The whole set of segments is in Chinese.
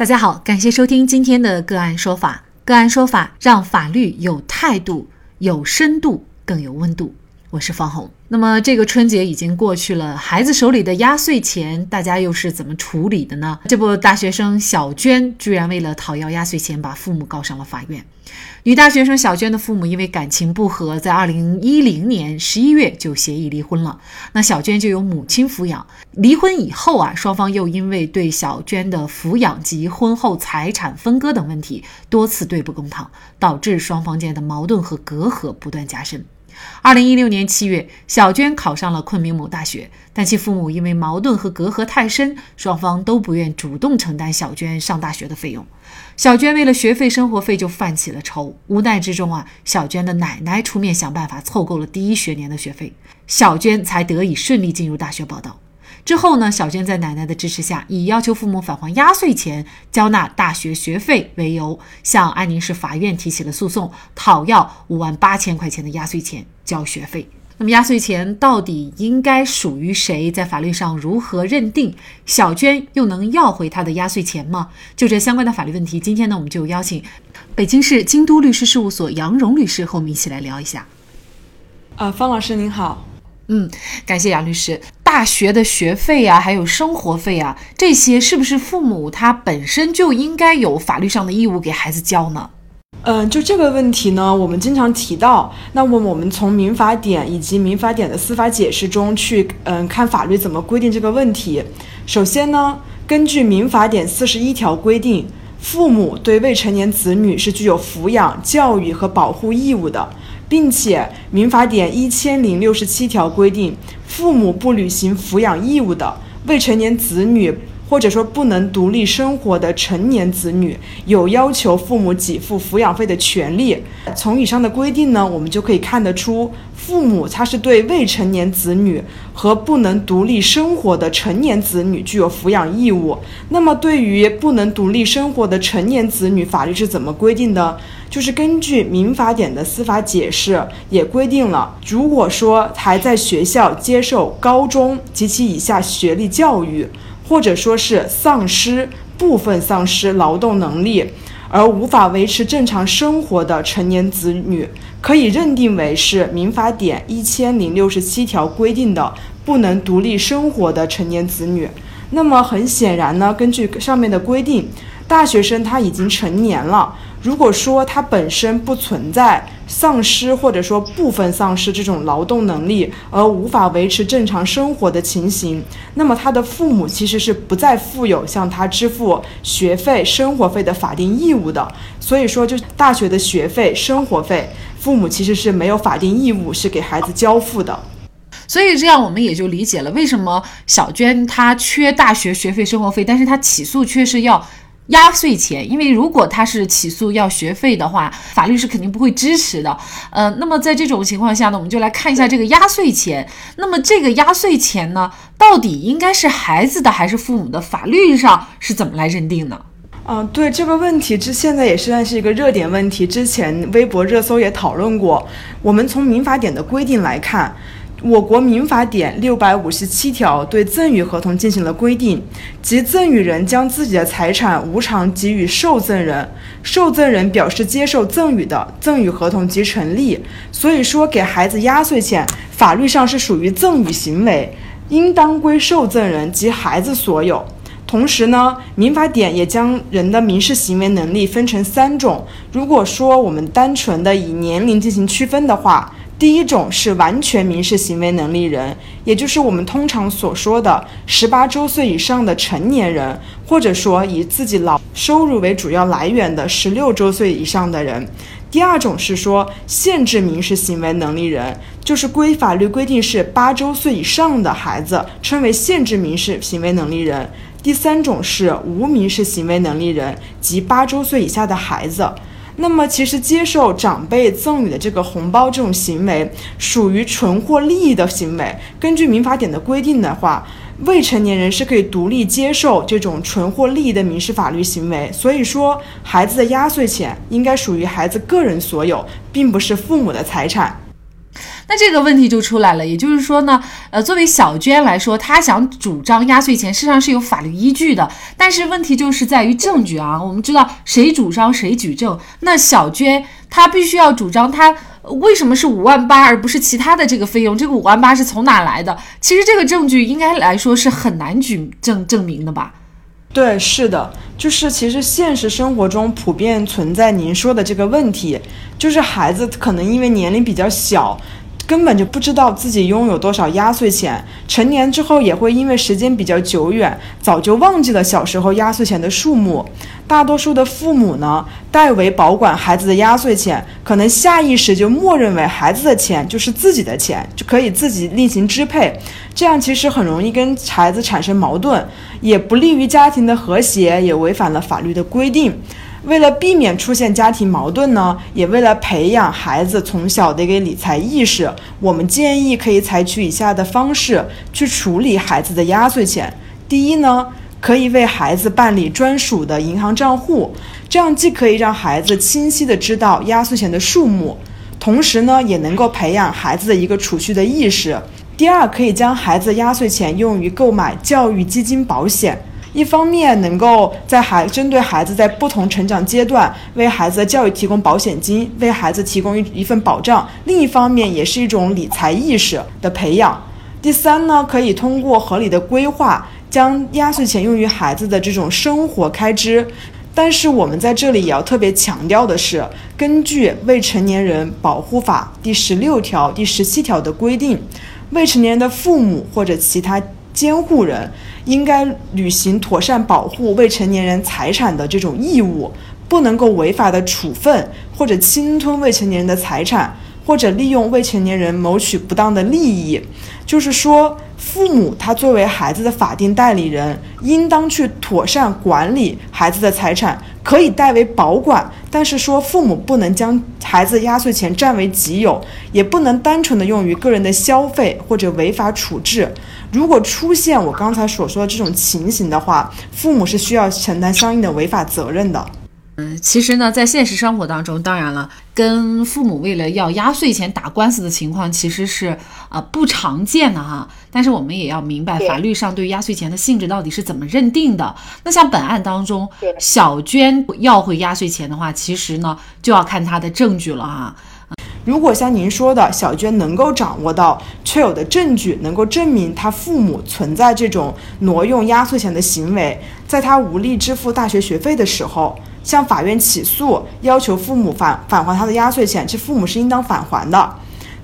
大家好，感谢收听今天的个案说法。个案说法让法律有态度、有深度、更有温度。我是方红。那么这个春节已经过去了，孩子手里的压岁钱，大家又是怎么处理的呢？这不，大学生小娟居然为了讨要压岁钱，把父母告上了法院。女大学生小娟的父母因为感情不和，在二零一零年十一月就协议离婚了。那小娟就由母亲抚养。离婚以后啊，双方又因为对小娟的抚养及婚后财产分割等问题多次对簿公堂，导致双方间的矛盾和隔阂不断加深。二零一六年七月，小娟考上了昆明某大学，但其父母因为矛盾和隔阂太深，双方都不愿主动承担小娟上大学的费用。小娟为了学费、生活费就犯起了愁，无奈之中啊，小娟的奶奶出面想办法凑够了第一学年的学费，小娟才得以顺利进入大学报到。之后呢，小娟在奶奶的支持下，以要求父母返还压岁钱、交纳大学学费为由，向安宁市法院提起了诉讼，讨要五万八千块钱的压岁钱交学费。那么，压岁钱到底应该属于谁？在法律上如何认定？小娟又能要回她的压岁钱吗？就这相关的法律问题，今天呢，我们就邀请北京市京都律师事务所杨荣律师和我们一起来聊一下。啊，方老师您好。嗯，感谢杨律师。大学的学费啊，还有生活费啊，这些是不是父母他本身就应该有法律上的义务给孩子交呢？嗯，就这个问题呢，我们经常提到。那么我们从民法典以及民法典的司法解释中去，嗯，看法律怎么规定这个问题。首先呢，根据民法典四十一条规定，父母对未成年子女是具有抚养、教育和保护义务的。并且，民法典一千零六十七条规定，父母不履行抚养义务的未成年子女，或者说不能独立生活的成年子女，有要求父母给付抚养费的权利。从以上的规定呢，我们就可以看得出，父母他是对未成年子女和不能独立生活的成年子女具有抚养义务。那么，对于不能独立生活的成年子女，法律是怎么规定的？就是根据民法典的司法解释，也规定了，如果说还在学校接受高中及其以下学历教育，或者说是丧失部分丧失劳动能力而无法维持正常生活的成年子女，可以认定为是民法典一千零六十七条规定的不能独立生活的成年子女。那么很显然呢，根据上面的规定，大学生他已经成年了。如果说他本身不存在丧失或者说部分丧失这种劳动能力而无法维持正常生活的情形，那么他的父母其实是不再负有向他支付学费、生活费的法定义务的。所以说，就大学的学费、生活费，父母其实是没有法定义务是给孩子交付的。所以这样我们也就理解了为什么小娟她缺大学学费、生活费，但是她起诉却是要。压岁钱，因为如果他是起诉要学费的话，法律是肯定不会支持的。呃，那么在这种情况下呢，我们就来看一下这个压岁钱。那么这个压岁钱呢，到底应该是孩子的还是父母的？法律上是怎么来认定呢？嗯，对这个问题，这现在也算是一个热点问题。之前微博热搜也讨论过。我们从民法典的规定来看。我国民法典六百五十七条对赠与合同进行了规定，即赠与人将自己的财产无偿给予受赠人，受赠人表示接受赠与的，赠与合同即成立。所以说，给孩子压岁钱，法律上是属于赠与行为，应当归受赠人及孩子所有。同时呢，民法典也将人的民事行为能力分成三种。如果说我们单纯的以年龄进行区分的话，第一种是完全民事行为能力人，也就是我们通常所说的十八周岁以上的成年人，或者说以自己劳收入为主要来源的十六周岁以上的人。第二种是说限制民事行为能力人，就是规法律规定是八周岁以上的孩子称为限制民事行为能力人。第三种是无民事行为能力人，即八周岁以下的孩子。那么，其实接受长辈赠予的这个红包这种行为，属于纯获利益的行为。根据民法典的规定的话，未成年人是可以独立接受这种纯获利益的民事法律行为。所以说，孩子的压岁钱应该属于孩子个人所有，并不是父母的财产。那这个问题就出来了，也就是说呢，呃，作为小娟来说，她想主张压岁钱，事实上是有法律依据的，但是问题就是在于证据啊。我们知道谁主张谁举证，那小娟她必须要主张她为什么是五万八而不是其他的这个费用，这个五万八是从哪来的？其实这个证据应该来说是很难举证证明的吧。对，是的，就是其实现实生活中普遍存在您说的这个问题，就是孩子可能因为年龄比较小。根本就不知道自己拥有多少压岁钱，成年之后也会因为时间比较久远，早就忘记了小时候压岁钱的数目。大多数的父母呢，代为保管孩子的压岁钱，可能下意识就默认为孩子的钱就是自己的钱，就可以自己另行支配。这样其实很容易跟孩子产生矛盾，也不利于家庭的和谐，也违反了法律的规定。为了避免出现家庭矛盾呢，也为了培养孩子从小的一个理财意识，我们建议可以采取以下的方式去处理孩子的压岁钱。第一呢，可以为孩子办理专属的银行账户，这样既可以让孩子清晰的知道压岁钱的数目，同时呢，也能够培养孩子的一个储蓄的意识。第二，可以将孩子压岁钱用于购买教育基金保险。一方面能够在孩针对孩子在不同成长阶段为孩子的教育提供保险金，为孩子提供一一份保障；另一方面也是一种理财意识的培养。第三呢，可以通过合理的规划，将压岁钱用于孩子的这种生活开支。但是我们在这里也要特别强调的是，根据《未成年人保护法》第十六条、第十七条的规定，未成年人的父母或者其他。监护人应该履行妥善保护未成年人财产的这种义务，不能够违法的处分或者侵吞未成年人的财产，或者利用未成年人谋取不当的利益。就是说，父母他作为孩子的法定代理人，应当去妥善管理孩子的财产，可以代为保管。但是说，父母不能将孩子压岁钱占为己有，也不能单纯的用于个人的消费或者违法处置。如果出现我刚才所说的这种情形的话，父母是需要承担相应的违法责任的。嗯，其实呢，在现实生活当中，当然了，跟父母为了要压岁钱打官司的情况其实是啊不常见的哈。但是我们也要明白，法律上对压岁钱的性质到底是怎么认定的。那像本案当中，小娟要回压岁钱的话，其实呢就要看她的证据了哈。如果像您说的，小娟能够掌握到确有的证据，能够证明她父母存在这种挪用压岁钱的行为，在她无力支付大学学费的时候，向法院起诉，要求父母返返还他的压岁钱，这父母是应当返还的。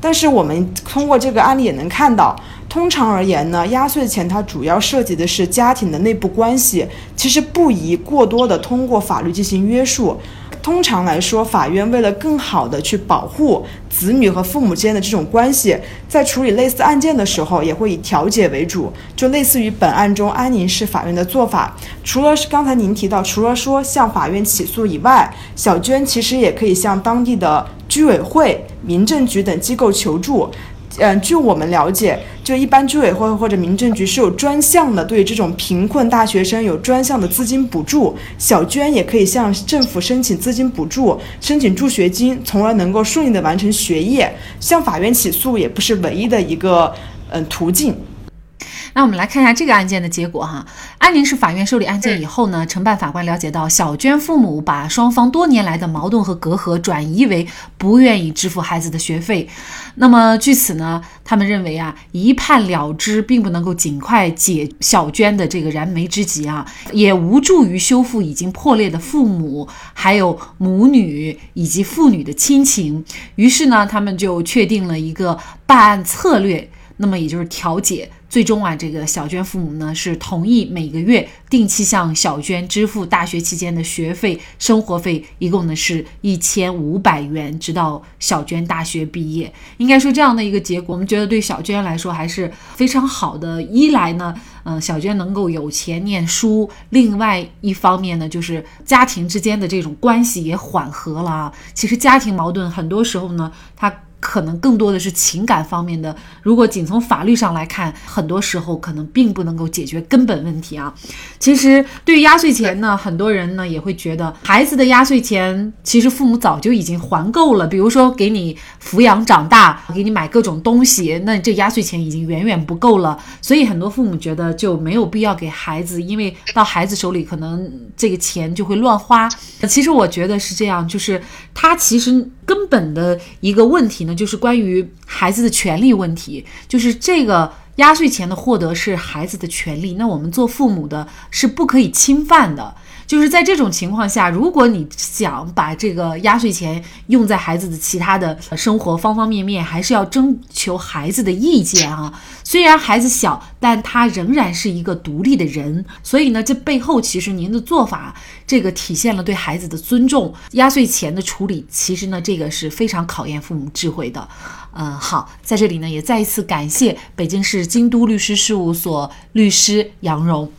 但是我们通过这个案例也能看到，通常而言呢，压岁钱它主要涉及的是家庭的内部关系，其实不宜过多的通过法律进行约束。通常来说，法院为了更好的去保护子女和父母间的这种关系，在处理类似案件的时候，也会以调解为主，就类似于本案中安宁市法院的做法。除了是刚才您提到，除了说向法院起诉以外，小娟其实也可以向当地的居委会、民政局等机构求助。嗯，据我们了解，就一般居委会或者民政局是有专项的，对这种贫困大学生有专项的资金补助。小娟也可以向政府申请资金补助，申请助学金，从而能够顺利的完成学业。向法院起诉也不是唯一的一个嗯途径。那我们来看一下这个案件的结果哈。安宁市法院受理案件以后呢，承办法官了解到，小娟父母把双方多年来的矛盾和隔阂转移为不愿意支付孩子的学费。那么据此呢，他们认为啊，一判了之并不能够尽快解小娟的这个燃眉之急啊，也无助于修复已经破裂的父母、还有母女以及父女的亲情。于是呢，他们就确定了一个办案策略。那么也就是调解，最终啊，这个小娟父母呢是同意每个月定期向小娟支付大学期间的学费、生活费，一共呢是一千五百元，直到小娟大学毕业。应该说这样的一个结果，我们觉得对小娟来说还是非常好的。一来呢，嗯，小娟能够有钱念书；另外一方面呢，就是家庭之间的这种关系也缓和了啊。其实家庭矛盾很多时候呢，它。可能更多的是情感方面的。如果仅从法律上来看，很多时候可能并不能够解决根本问题啊。其实对于压岁钱呢，很多人呢也会觉得，孩子的压岁钱其实父母早就已经还够了。比如说给你抚养长大，给你买各种东西，那这压岁钱已经远远不够了。所以很多父母觉得就没有必要给孩子，因为到孩子手里可能这个钱就会乱花。其实我觉得是这样，就是他其实。根本的一个问题呢，就是关于孩子的权利问题，就是这个压岁钱的获得是孩子的权利，那我们做父母的是不可以侵犯的。就是在这种情况下，如果你想把这个压岁钱用在孩子的其他的生活方方面面，还是要征求孩子的意见啊。虽然孩子小，但他仍然是一个独立的人。所以呢，这背后其实您的做法，这个体现了对孩子的尊重。压岁钱的处理，其实呢，这个是非常考验父母智慧的。嗯，好，在这里呢，也再一次感谢北京市京都律师事务所律师杨荣。